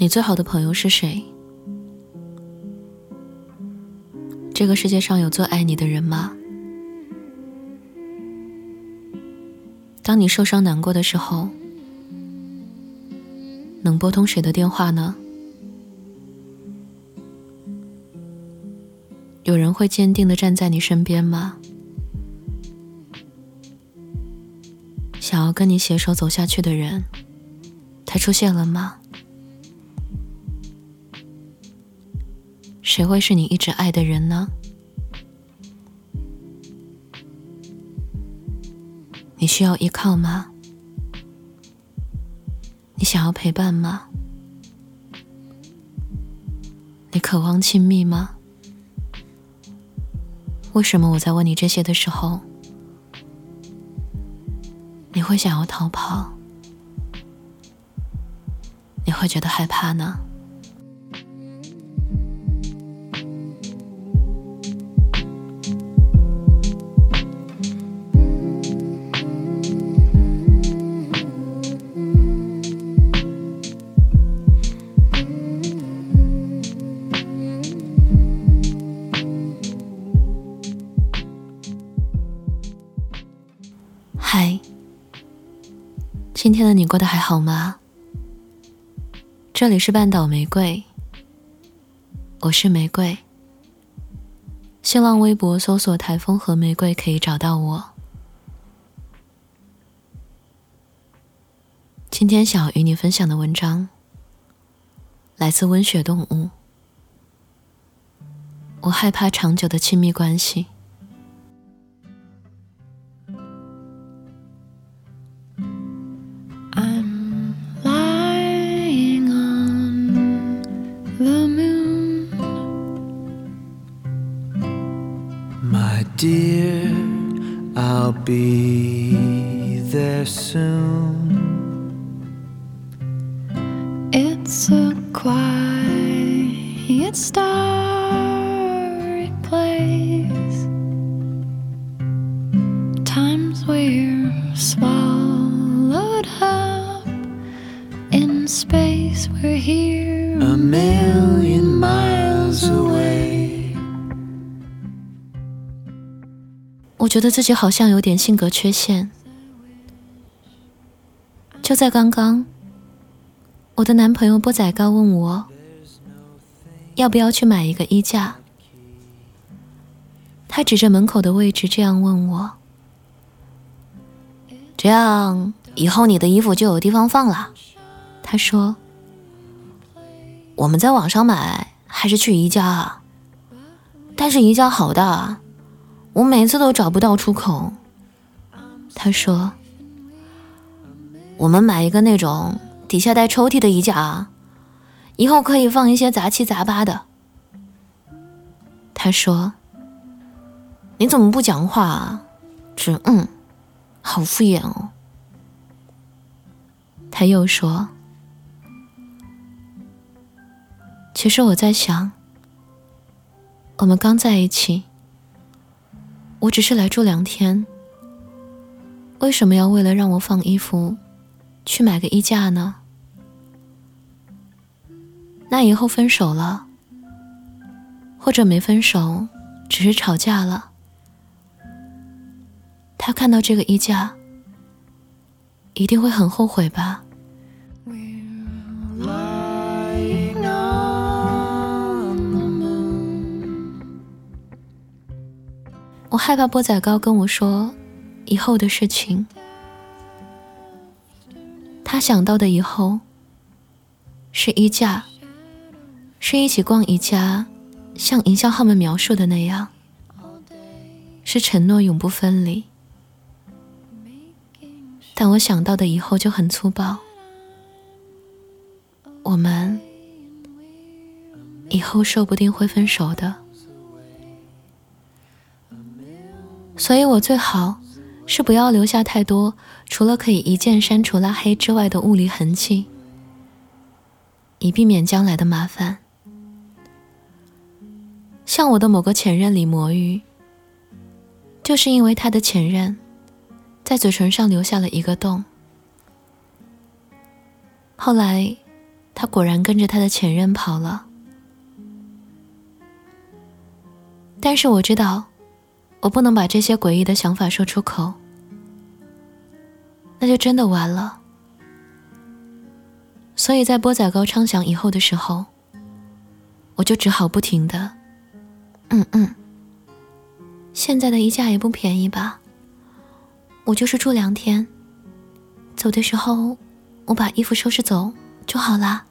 你最好的朋友是谁？这个世界上有最爱你的人吗？当你受伤难过的时候，能拨通谁的电话呢？有人会坚定的站在你身边吗？想要跟你携手走下去的人，他出现了吗？谁会是你一直爱的人呢？你需要依靠吗？你想要陪伴吗？你渴望亲密吗？为什么我在问你这些的时候，你会想要逃跑？你会觉得害怕呢？嗨今天的你过得还好吗？这里是半岛玫瑰，我是玫瑰。新浪微博搜索“台风和玫瑰”可以找到我。今天想要与你分享的文章来自温血动物。我害怕长久的亲密关系。Dear, I'll be there soon. It's a quiet, starry place. Times we're swallowed up in space. We're here a million 我觉得自己好像有点性格缺陷。就在刚刚，我的男朋友波仔高问我，要不要去买一个衣架。他指着门口的位置这样问我：“这样以后你的衣服就有地方放了。”他说：“我们在网上买还是去宜家啊？但是宜家好大。”我每次都找不到出口。他说：“我们买一个那种底下带抽屉的衣架，以后可以放一些杂七杂八的。”他说：“你怎么不讲话啊？只嗯，好敷衍哦。”他又说：“其实我在想，我们刚在一起。”我只是来住两天，为什么要为了让我放衣服，去买个衣架呢？那以后分手了，或者没分手，只是吵架了，他看到这个衣架，一定会很后悔吧？我害怕波仔糕跟我说以后的事情。他想到的以后是衣架，是一起逛宜家，像营销号们描述的那样，是承诺永不分离。但我想到的以后就很粗暴，我们以后说不定会分手的。所以我最好是不要留下太多除了可以一键删除拉黑之外的物理痕迹，以避免将来的麻烦。像我的某个前任李魔芋，就是因为他的前任在嘴唇上留下了一个洞。后来，他果然跟着他的前任跑了。但是我知道，我不能把这些诡异的想法说出口，那就真的完了。所以在波仔糕唱响以后的时候，我就只好不停的，嗯嗯。现在的衣架也不便宜吧？我就是住两天，走的时候我把衣服收拾走就好啦。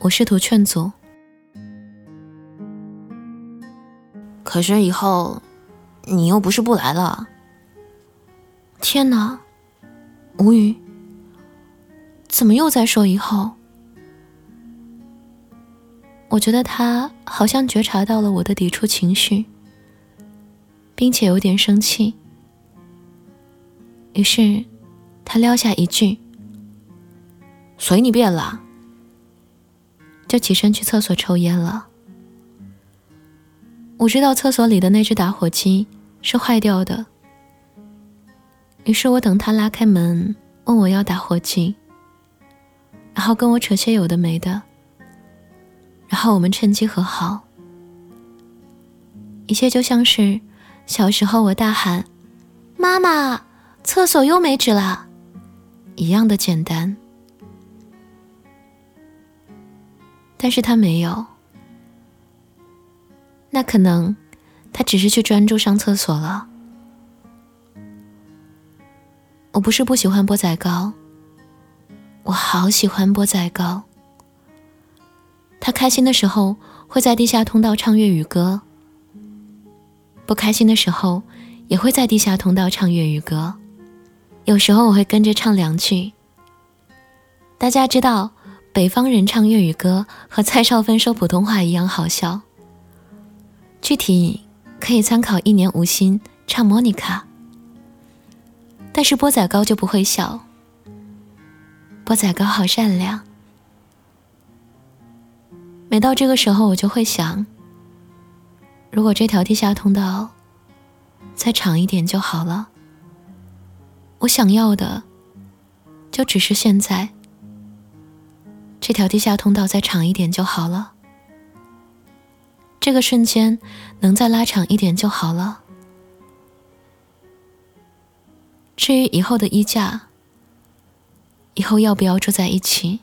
我试图劝阻。可是以后，你又不是不来了。天哪，无语。怎么又在说以后？我觉得他好像觉察到了我的抵触情绪，并且有点生气。于是，他撂下一句：“随你便了。”就起身去厕所抽烟了。我知道厕所里的那只打火机是坏掉的，于是我等他拉开门问我要打火机，然后跟我扯些有的没的，然后我们趁机和好，一切就像是小时候我大喊“妈妈，厕所又没纸了”一样的简单，但是他没有。那可能，他只是去专注上厕所了。我不是不喜欢波仔糕，我好喜欢波仔糕。他开心的时候会在地下通道唱粤语歌，不开心的时候也会在地下通道唱粤语歌。有时候我会跟着唱两句。大家知道，北方人唱粤语歌和蔡少芬说普通话一样好笑。具体可以参考一年无心唱莫妮卡，但是波仔糕就不会笑。波仔糕好善良，每到这个时候，我就会想，如果这条地下通道再长一点就好了。我想要的就只是现在，这条地下通道再长一点就好了。这个瞬间能再拉长一点就好了。至于以后的衣架，以后要不要住在一起，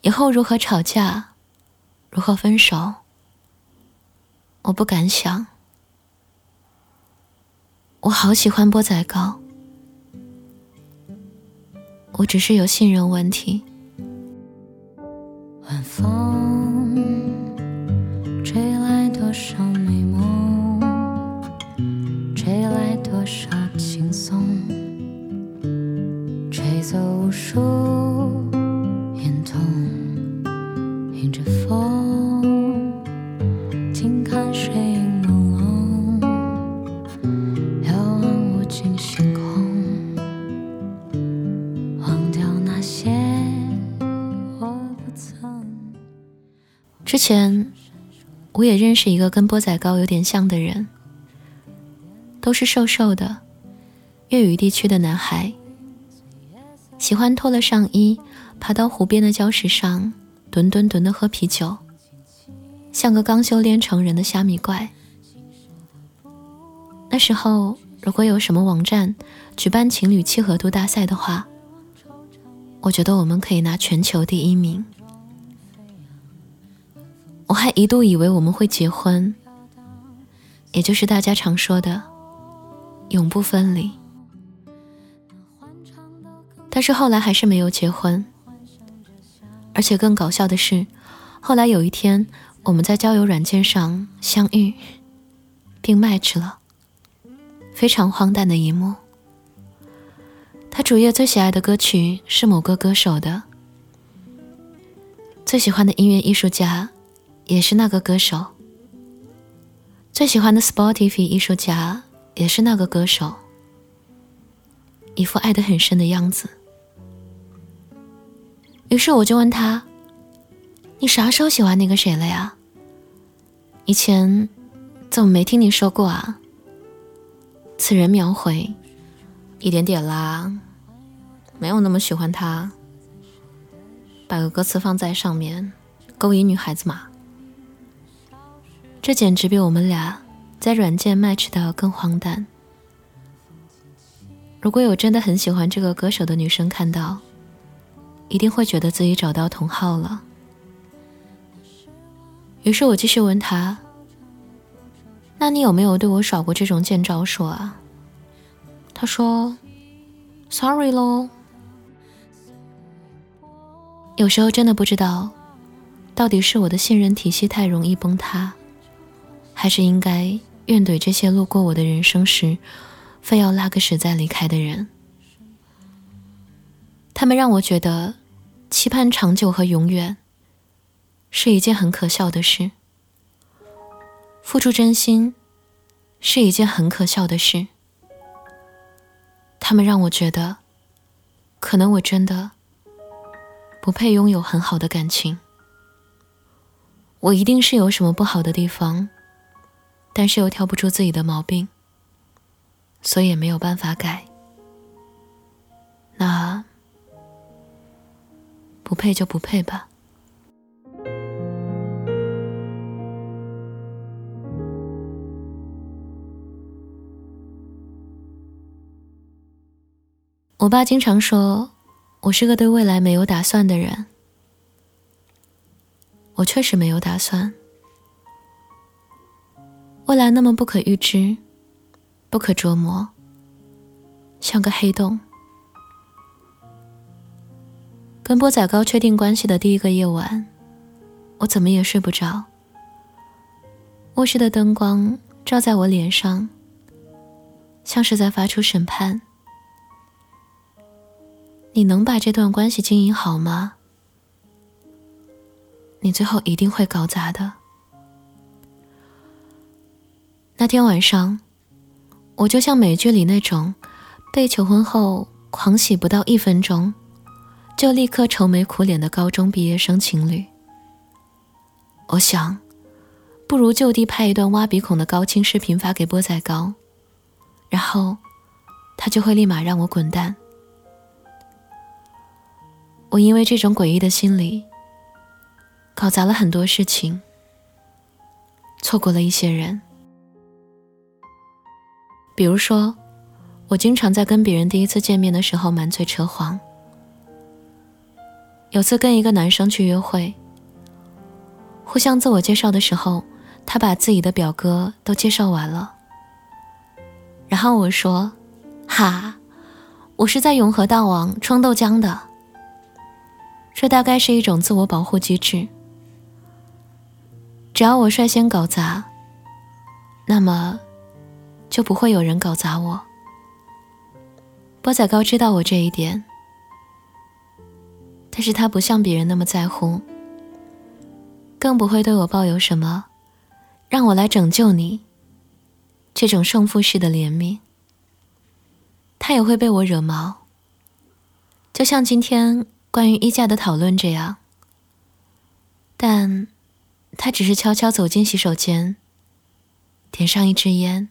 以后如何吵架，如何分手，我不敢想。我好喜欢波仔糕，我只是有信任问题。之前。我也认识一个跟波仔糕有点像的人，都是瘦瘦的粤语地区的男孩，喜欢脱了上衣，爬到湖边的礁石上，吨吨吨的喝啤酒，像个刚修炼成人的虾米怪。那时候，如果有什么网站举办情侣契合度大赛的话，我觉得我们可以拿全球第一名。我还一度以为我们会结婚，也就是大家常说的永不分离。但是后来还是没有结婚，而且更搞笑的是，后来有一天我们在交友软件上相遇，并 match 了，非常荒诞的一幕。他主页最喜爱的歌曲是某个歌手的，最喜欢的音乐艺术家。也是那个歌手，最喜欢的 Spotify 艺术家也是那个歌手，一副爱得很深的样子。于是我就问他：“你啥时候喜欢那个谁了呀？以前怎么没听你说过啊？此人描回，一点点啦，没有那么喜欢他。把个歌词放在上面，勾引女孩子嘛。这简直比我们俩在软件 match 的更荒诞。如果有真的很喜欢这个歌手的女生看到，一定会觉得自己找到同好了。于是我继续问他：“那你有没有对我耍过这种贱招数啊？”他说：“Sorry 咯。”有时候真的不知道，到底是我的信任体系太容易崩塌，还是应该怨怼这些路过我的人生时，非要拉个实在离开的人。他们让我觉得，期盼长久和永远。是一件很可笑的事，付出真心是一件很可笑的事。他们让我觉得，可能我真的不配拥有很好的感情。我一定是有什么不好的地方，但是又挑不出自己的毛病，所以也没有办法改。那不配就不配吧。我爸经常说，我是个对未来没有打算的人。我确实没有打算。未来那么不可预知，不可捉摸，像个黑洞。跟波仔糕确定关系的第一个夜晚，我怎么也睡不着。卧室的灯光照在我脸上，像是在发出审判。你能把这段关系经营好吗？你最后一定会搞砸的。那天晚上，我就像美剧里那种被求婚后狂喜不到一分钟，就立刻愁眉苦脸的高中毕业生情侣。我想，不如就地拍一段挖鼻孔的高清视频发给波仔糕，然后他就会立马让我滚蛋。我因为这种诡异的心理，搞砸了很多事情，错过了一些人。比如说，我经常在跟别人第一次见面的时候满嘴扯谎。有次跟一个男生去约会，互相自我介绍的时候，他把自己的表哥都介绍完了，然后我说：“哈，我是在永和大王冲豆浆的。”这大概是一种自我保护机制。只要我率先搞砸，那么就不会有人搞砸我。波仔糕知道我这一点，但是他不像别人那么在乎，更不会对我抱有什么“让我来拯救你”这种胜负式的怜悯。他也会被我惹毛，就像今天。关于衣架的讨论这样，但他只是悄悄走进洗手间，点上一支烟。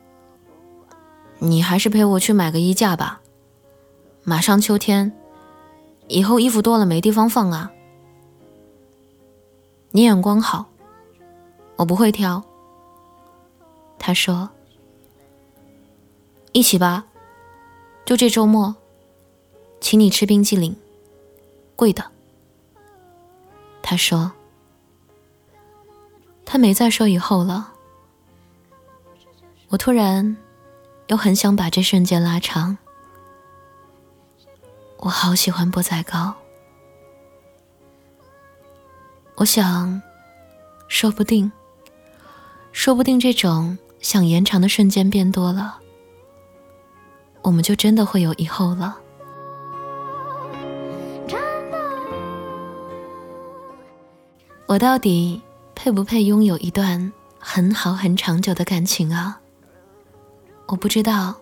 你还是陪我去买个衣架吧，马上秋天，以后衣服多了没地方放啊。你眼光好，我不会挑。”他说：“一起吧，就这周末，请你吃冰激凌，贵的。”他说。他没再说以后了。我突然又很想把这瞬间拉长。我好喜欢波仔糕。我想，说不定，说不定这种想延长的瞬间变多了，我们就真的会有以后了。我到底配不配拥有一段很好很长久的感情啊？我不知道，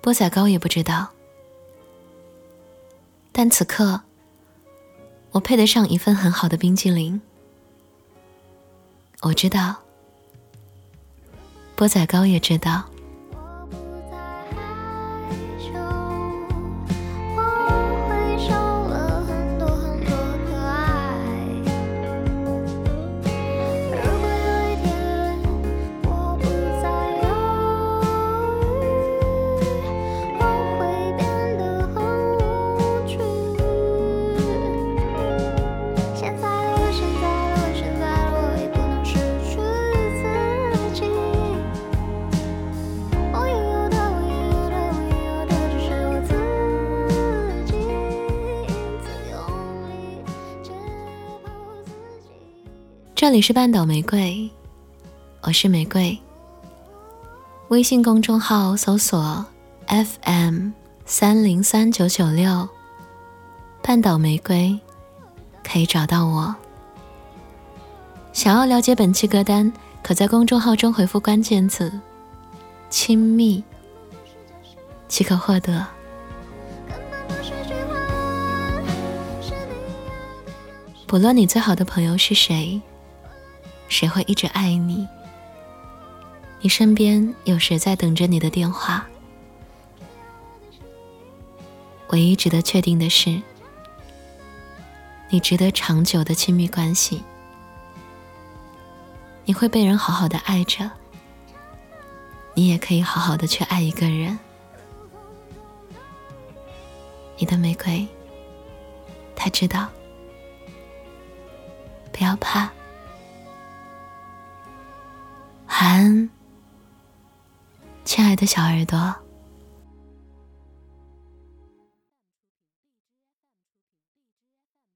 波仔糕也不知道，但此刻，我配得上一份很好的冰激凌。我知道，波仔糕也知道。这里是半岛玫瑰，我是玫瑰。微信公众号搜索 FM 三零三九九六，半岛玫瑰可以找到我。想要了解本期歌单，可在公众号中回复关键字“亲密”，即可获得。不论你最好的朋友是谁。谁会一直爱你？你身边有谁在等着你的电话？唯一值得确定的是，你值得长久的亲密关系。你会被人好好的爱着，你也可以好好的去爱一个人。你的玫瑰，他知道，不要怕。晚安，亲爱的小耳朵。